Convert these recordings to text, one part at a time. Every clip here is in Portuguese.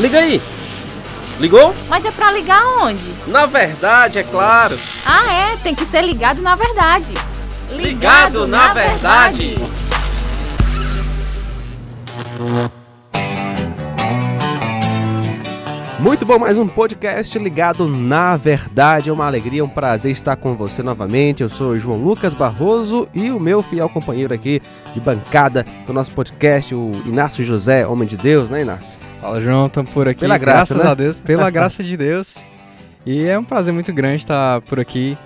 Liga aí. Ligou? Mas é pra ligar onde? Na verdade, é claro. Ah, é, tem que ser ligado na verdade. Ligado, ligado na, na, verdade. verdade. Muito bom, mais um podcast ligado na verdade. É uma alegria, um prazer estar com você novamente. Eu sou João Lucas Barroso e o meu fiel companheiro aqui de bancada do nosso podcast, o Inácio José, homem de Deus, né, Inácio? Fala, João, estamos por aqui. Pela graça, graças né? a Deus, pela graça de Deus. E é um prazer muito grande estar por aqui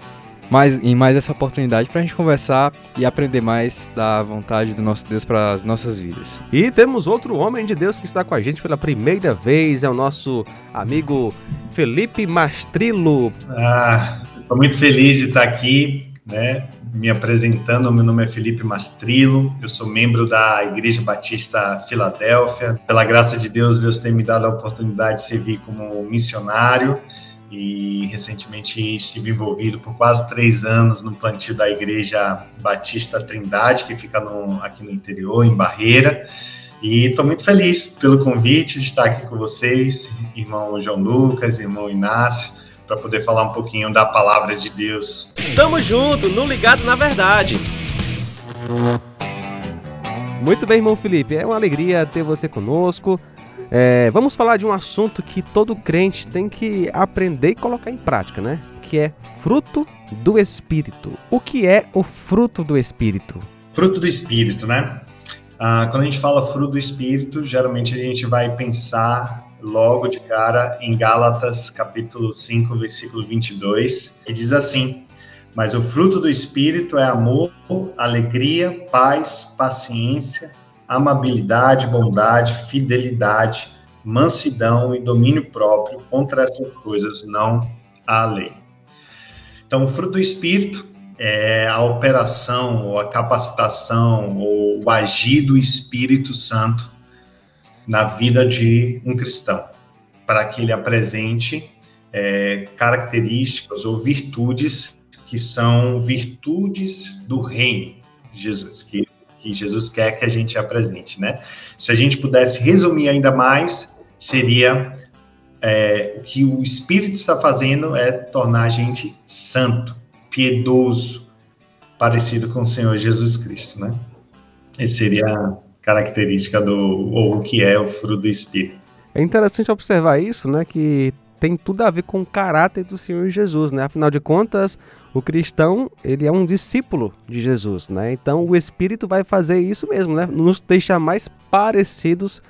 mais, em mais essa oportunidade para a gente conversar e aprender mais da vontade do nosso Deus para as nossas vidas. E temos outro homem de Deus que está com a gente pela primeira vez, é o nosso amigo Felipe Mastrilo. Ah, estou muito feliz de estar aqui, né? Me apresentando, meu nome é Felipe Mastrilo, eu sou membro da Igreja Batista Filadélfia. Pela graça de Deus, Deus tem me dado a oportunidade de servir como missionário e recentemente estive envolvido por quase três anos no plantio da Igreja Batista Trindade, que fica no, aqui no interior, em Barreira. E estou muito feliz pelo convite de estar aqui com vocês, irmão João Lucas, irmão Inácio, para poder falar um pouquinho da palavra de Deus. Tamo junto, no Ligado na Verdade. Muito bem, irmão Felipe, é uma alegria ter você conosco. É, vamos falar de um assunto que todo crente tem que aprender e colocar em prática, né? Que é fruto do Espírito. O que é o fruto do Espírito? Fruto do Espírito, né? Ah, quando a gente fala fruto do Espírito, geralmente a gente vai pensar logo de cara em Gálatas capítulo 5, versículo 22, que diz assim: Mas o fruto do Espírito é amor, alegria, paz, paciência amabilidade, bondade, fidelidade, mansidão e domínio próprio. Contra essas coisas não há lei. Então, o fruto do Espírito é a operação, ou a capacitação, ou o agir do Espírito Santo na vida de um cristão, para que ele apresente é, características ou virtudes que são virtudes do reino de Jesus, que que Jesus quer que a gente apresente, né? Se a gente pudesse resumir ainda mais, seria é, o que o Espírito está fazendo é tornar a gente santo, piedoso, parecido com o Senhor Jesus Cristo, né? Essa seria a característica do ou o que é o fruto do Espírito. É interessante observar isso, né? Que tem tudo a ver com o caráter do Senhor Jesus, né? Afinal de contas, o cristão, ele é um discípulo de Jesus, né? Então, o Espírito vai fazer isso mesmo, né? Nos deixar mais parecidos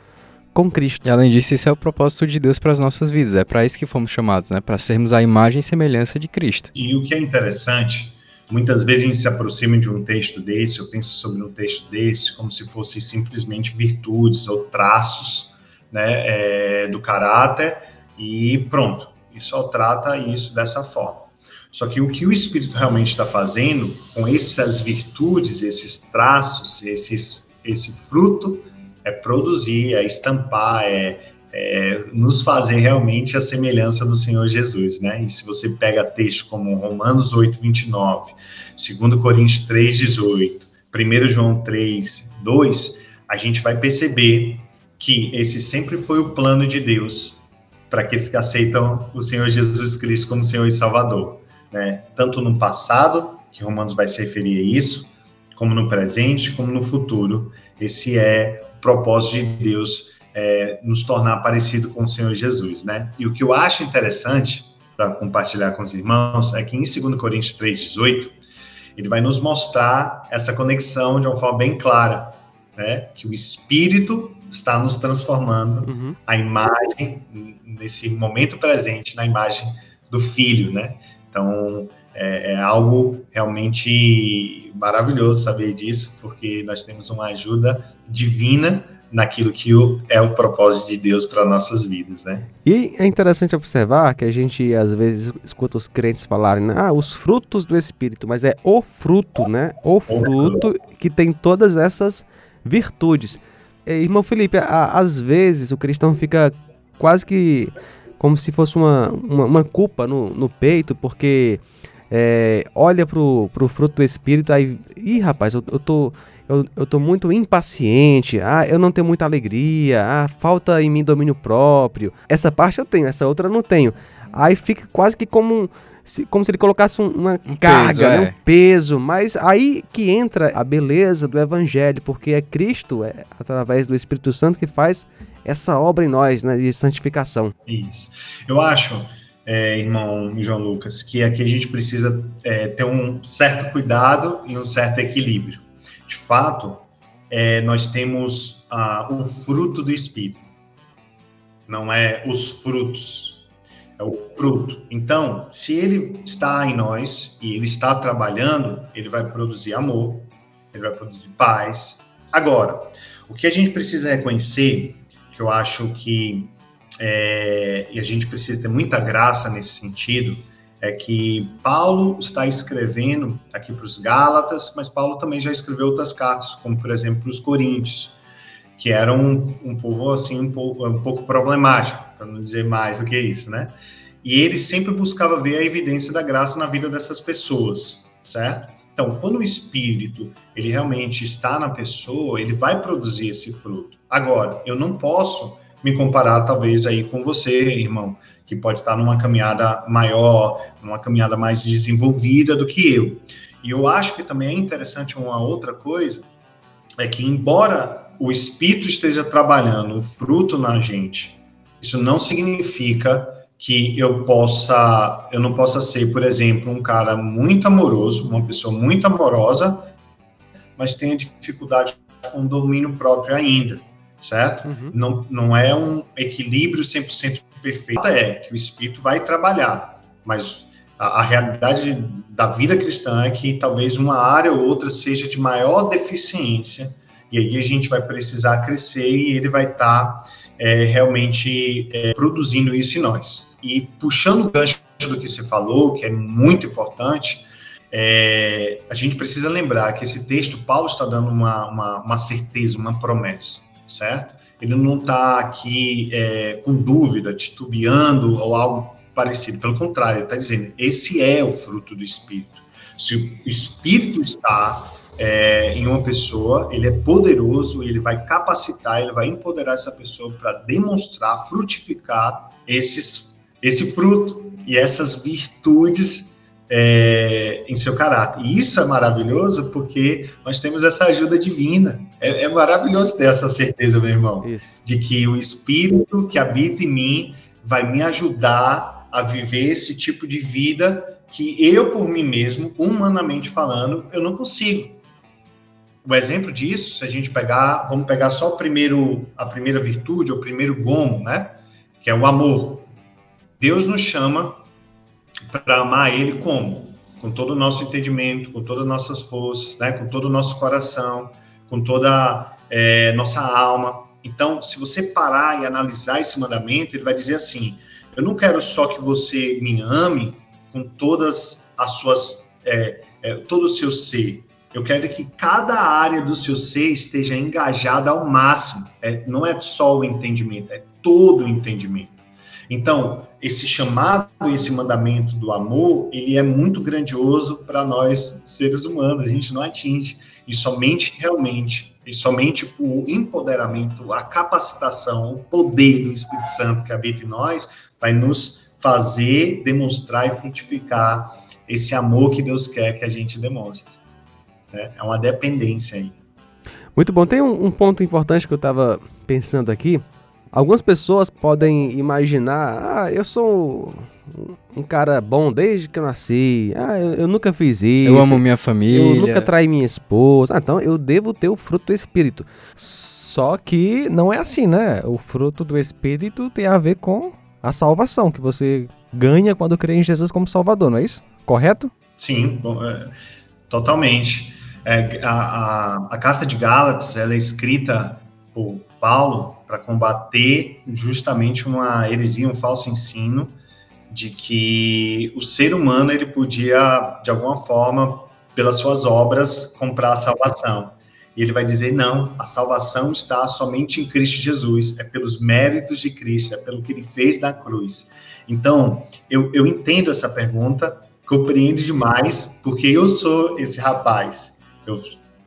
com Cristo. E além disso, isso é o propósito de Deus para as nossas vidas. É para isso que fomos chamados, né? Para sermos a imagem e semelhança de Cristo. E o que é interessante, muitas vezes a gente se aproxima de um texto desse, eu penso sobre um texto desse como se fossem simplesmente virtudes ou traços, né, é, do caráter e pronto. isso só trata isso dessa forma. Só que o que o Espírito realmente está fazendo com essas virtudes, esses traços, esses, esse fruto, é produzir, é estampar, é, é, nos fazer realmente a semelhança do Senhor Jesus, né? E se você pega texto como Romanos 8, 29, 2 Coríntios 3, 18, 1 João 3, 2, a gente vai perceber que esse sempre foi o plano de Deus para aqueles que aceitam o Senhor Jesus Cristo como Senhor e Salvador, né? Tanto no passado, que Romanos vai se referir a isso, como no presente, como no futuro. Esse é o propósito de Deus é, nos tornar parecido com o Senhor Jesus, né? E o que eu acho interessante para compartilhar com os irmãos é que em 2 Coríntios 3:18 ele vai nos mostrar essa conexão de uma forma bem clara, né? Que o Espírito está nos transformando uhum. a imagem nesse momento presente na imagem do filho, né? Então é, é, algo realmente maravilhoso saber disso, porque nós temos uma ajuda divina naquilo que é o propósito de Deus para nossas vidas, né? E é interessante observar que a gente às vezes escuta os crentes falarem, ah, os frutos do Espírito, mas é o fruto, né? O, fruto que tem todas essas virtudes. É, irmão Felipe, às vezes o cristão fica quase que como se fosse uma, uma, uma culpa no, no peito, porque é, olha pro, pro fruto do Espírito, aí, ih rapaz, eu, eu tô eu, eu tô muito impaciente, ah, eu não tenho muita alegria, ah, falta em mim domínio próprio. Essa parte eu tenho, essa outra eu não tenho. Aí fica quase que como se, como se ele colocasse um, uma Um carga, peso, né? é. um peso. Mas aí que entra a beleza do evangelho, porque é Cristo, é através do Espírito Santo, que faz essa obra em nós, né, de santificação. Isso. Eu acho, é, irmão João Lucas, que aqui a gente precisa é, ter um certo cuidado e um certo equilíbrio. De fato, é, nós temos ah, o fruto do Espírito, não é os frutos, é o fruto. Então, se ele está em nós e ele está trabalhando, ele vai produzir amor, ele vai produzir paz. Agora, o que a gente precisa reconhecer, que eu acho que é, e a gente precisa ter muita graça nesse sentido, é que Paulo está escrevendo aqui para os Gálatas, mas Paulo também já escreveu outras cartas, como por exemplo os Coríntios, que eram um, um povo assim um pouco, um pouco problemático, para não dizer mais do que isso, né? E ele sempre buscava ver a evidência da graça na vida dessas pessoas, certo? Então, quando o Espírito ele realmente está na pessoa, ele vai produzir esse fruto. Agora, eu não posso me comparar talvez aí com você, irmão, que pode estar numa caminhada maior, numa caminhada mais desenvolvida do que eu. E eu acho que também é interessante uma outra coisa, é que embora o Espírito esteja trabalhando o fruto na gente, isso não significa que eu possa, eu não possa ser, por exemplo, um cara muito amoroso, uma pessoa muito amorosa, mas tenha dificuldade com domínio próprio ainda certo? Uhum. Não, não é um equilíbrio 100% perfeito, é que o espírito vai trabalhar, mas a, a, realidade da vida cristã é que talvez uma área ou outra seja de maior deficiência, e aí a gente vai precisar crescer e ele vai estar tá, é, realmente é, produzindo isso em nós. E puxando o gancho do que você falou, que é muito importante, é, a gente precisa lembrar que esse texto, Paulo está dando uma, uma, uma certeza, uma promessa certo? Ele não está aqui é, com dúvida, titubeando ou algo parecido. Pelo contrário, ele está dizendo: esse é o fruto do Espírito. Se o Espírito está é, em uma pessoa, ele é poderoso, ele vai capacitar, ele vai empoderar essa pessoa para demonstrar, frutificar esses, esse fruto e essas virtudes é, em seu caráter. E isso é maravilhoso porque nós temos essa ajuda divina. É, é maravilhoso ter essa certeza, meu irmão, Isso. de que o Espírito que habita em mim vai me ajudar a viver esse tipo de vida que eu, por mim mesmo, humanamente falando, eu não consigo. O exemplo disso, se a gente pegar, vamos pegar só o primeiro, a primeira virtude, o primeiro gomo, né? Que é o amor. Deus nos chama para amar Ele como? Com todo o nosso entendimento, com todas as nossas forças, né? com todo o nosso coração, com toda é, nossa alma. Então, se você parar e analisar esse mandamento, ele vai dizer assim: eu não quero só que você me ame com todas as suas, é, é, todo o seu ser. Eu quero que cada área do seu ser esteja engajada ao máximo. É, não é só o entendimento, é todo o entendimento. Então, esse chamado, esse mandamento do amor, ele é muito grandioso para nós seres humanos, a gente não atinge. E somente realmente, e somente o empoderamento, a capacitação, o poder do Espírito Santo que habita em nós, vai nos fazer demonstrar e frutificar esse amor que Deus quer que a gente demonstre. Né? É uma dependência aí. Muito bom. Tem um, um ponto importante que eu estava pensando aqui. Algumas pessoas podem imaginar, ah, eu sou um cara bom desde que eu nasci, ah, eu, eu nunca fiz isso. Eu amo minha família. Eu nunca traí minha esposa. Ah, então eu devo ter o fruto do Espírito. Só que não é assim, né? O fruto do Espírito tem a ver com a salvação que você ganha quando crê em Jesus como Salvador, não é isso? Correto? Sim, bom, é, totalmente. É, a, a, a carta de Gálatas ela é escrita por Paulo para combater justamente uma heresia, um falso ensino de que o ser humano ele podia de alguma forma pelas suas obras comprar a salvação. E ele vai dizer não, a salvação está somente em Cristo Jesus, é pelos méritos de Cristo, é pelo que ele fez na cruz. Então, eu, eu entendo essa pergunta, compreendo demais, porque eu sou esse rapaz. Eu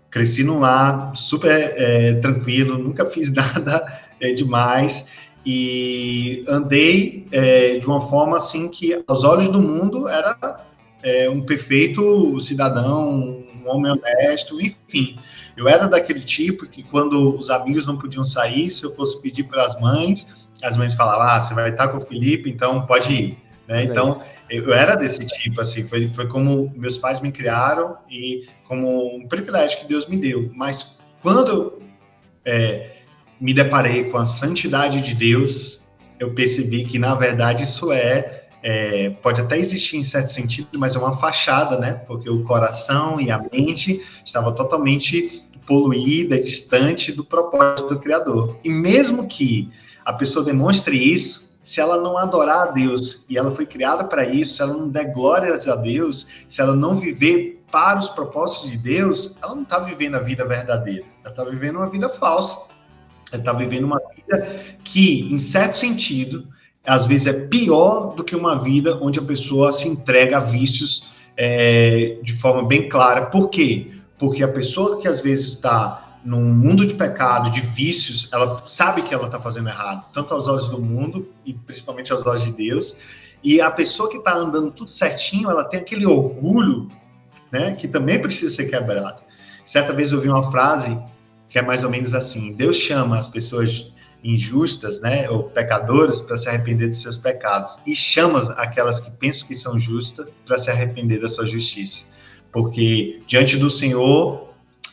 cresci num lar super é, tranquilo, nunca fiz nada é, demais e andei é, de uma forma assim que, aos olhos do mundo, era é, um perfeito cidadão, um homem honesto, enfim. Eu era daquele tipo que, quando os amigos não podiam sair, se eu fosse pedir para as mães, as mães falavam: Ah, você vai estar com o Felipe, então pode ir. Né? Então, eu era desse tipo, assim, foi, foi como meus pais me criaram e como um privilégio que Deus me deu. Mas quando é, me deparei com a santidade de Deus, eu percebi que, na verdade, isso é, é, pode até existir em certo sentido, mas é uma fachada, né? Porque o coração e a mente estava totalmente poluída, distante do propósito do Criador. E mesmo que a pessoa demonstre isso, se ela não adorar a Deus e ela foi criada para isso, se ela não der glórias a Deus, se ela não viver para os propósitos de Deus, ela não está vivendo a vida verdadeira. Ela está vivendo uma vida falsa. Ela está vivendo uma vida que, em certo sentido, às vezes é pior do que uma vida onde a pessoa se entrega a vícios é, de forma bem clara. Por quê? Porque a pessoa que às vezes está num mundo de pecado, de vícios, ela sabe que ela está fazendo errado, tanto aos olhos do mundo e principalmente aos olhos de Deus. E a pessoa que está andando tudo certinho, ela tem aquele orgulho, né, que também precisa ser quebrado. Certa vez eu ouvi uma frase que é mais ou menos assim: Deus chama as pessoas injustas, né, ou pecadores, para se arrepender dos seus pecados, e chama aquelas que pensam que são justas para se arrepender da sua justiça. Porque diante do Senhor,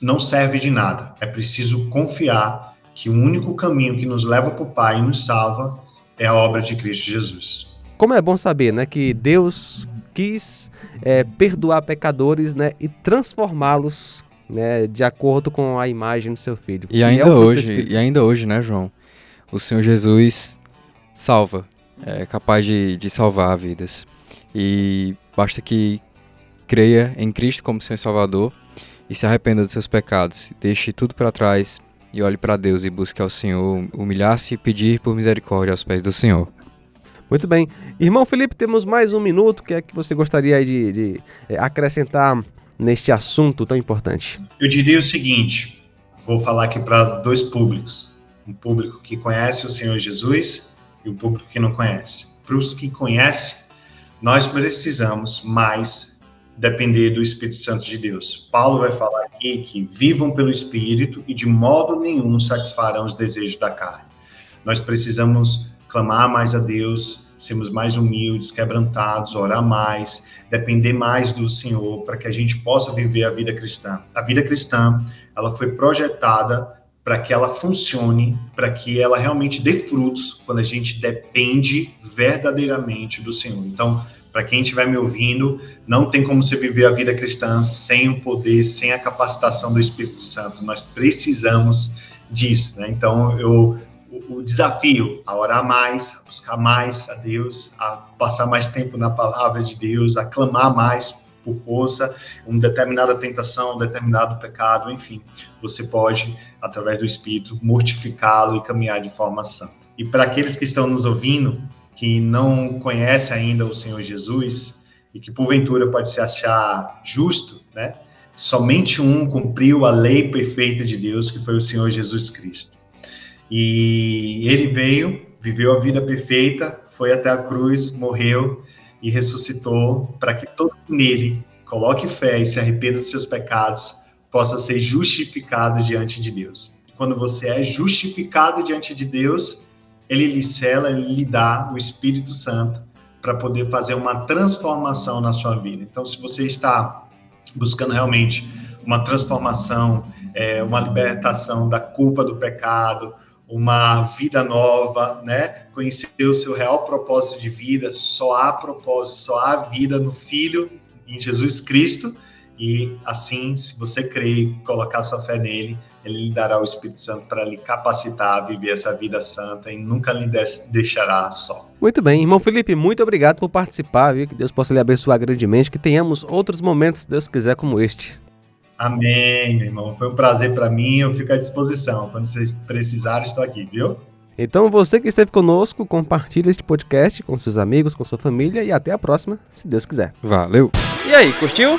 não serve de nada. É preciso confiar que o único caminho que nos leva para o Pai e nos salva é a obra de Cristo Jesus. Como é bom saber, né, que Deus quis é, perdoar pecadores, né, e transformá-los, né, de acordo com a imagem do seu Filho. E ainda é hoje, e ainda hoje, né, João, o Senhor Jesus salva, é capaz de, de salvar vidas. E basta que creia em Cristo como Senhor Salvador e se arrependa dos seus pecados, deixe tudo para trás e olhe para Deus e busque ao Senhor, humilhar-se e pedir por misericórdia aos pés do Senhor. Muito bem. Irmão Felipe, temos mais um minuto. O que é que você gostaria de, de é, acrescentar neste assunto tão importante? Eu diria o seguinte: vou falar aqui para dois públicos. Um público que conhece o Senhor Jesus e um público que não conhece. Para os que conhecem, nós precisamos mais depender do Espírito Santo de Deus. Paulo vai falar aqui que vivam pelo Espírito e de modo nenhum satisfarão os desejos da carne. Nós precisamos clamar mais a Deus, sermos mais humildes, quebrantados, orar mais, depender mais do Senhor para que a gente possa viver a vida cristã. A vida cristã, ela foi projetada para que ela funcione, para que ela realmente dê frutos quando a gente depende verdadeiramente do Senhor. Então, para quem estiver me ouvindo, não tem como você viver a vida cristã sem o poder, sem a capacitação do Espírito Santo. Nós precisamos disso, né? Então, eu o, desafio a orar mais, a buscar mais a Deus, a passar mais tempo na palavra de Deus, a clamar mais por força, uma determinada tentação, um determinado pecado, enfim, você pode, através do Espírito, mortificá-lo e caminhar de forma santa. E para aqueles que estão nos ouvindo, que não conhece ainda o Senhor Jesus e que porventura pode se achar justo, né? Somente um cumpriu a lei perfeita de Deus, que foi o Senhor Jesus Cristo. E ele veio, viveu a vida perfeita, foi até a cruz, morreu e ressuscitou para que todo nele coloque fé e se arrependa dos seus pecados, possa ser justificado diante de Deus. Quando você é justificado diante de Deus, ele lhe cela, ele lhe dá o Espírito Santo para poder fazer uma transformação na sua vida. Então, se você está buscando realmente uma transformação, é, uma libertação da culpa do pecado, uma vida nova, né? Conhecer o seu real propósito de vida, só há propósito, só há vida no Filho, em Jesus Cristo. E assim, se você crer e colocar sua fé nele, ele lhe dará o Espírito Santo para lhe capacitar a viver essa vida santa e nunca lhe deixará só. Muito bem, irmão Felipe, muito obrigado por participar, viu? Que Deus possa lhe abençoar grandemente, que tenhamos outros momentos, se Deus quiser, como este. Amém, meu irmão. Foi um prazer para mim, eu fico à disposição. Quando vocês precisarem, estou aqui, viu? Então, você que esteve conosco, compartilhe este podcast com seus amigos, com sua família e até a próxima, se Deus quiser. Valeu! E aí, curtiu?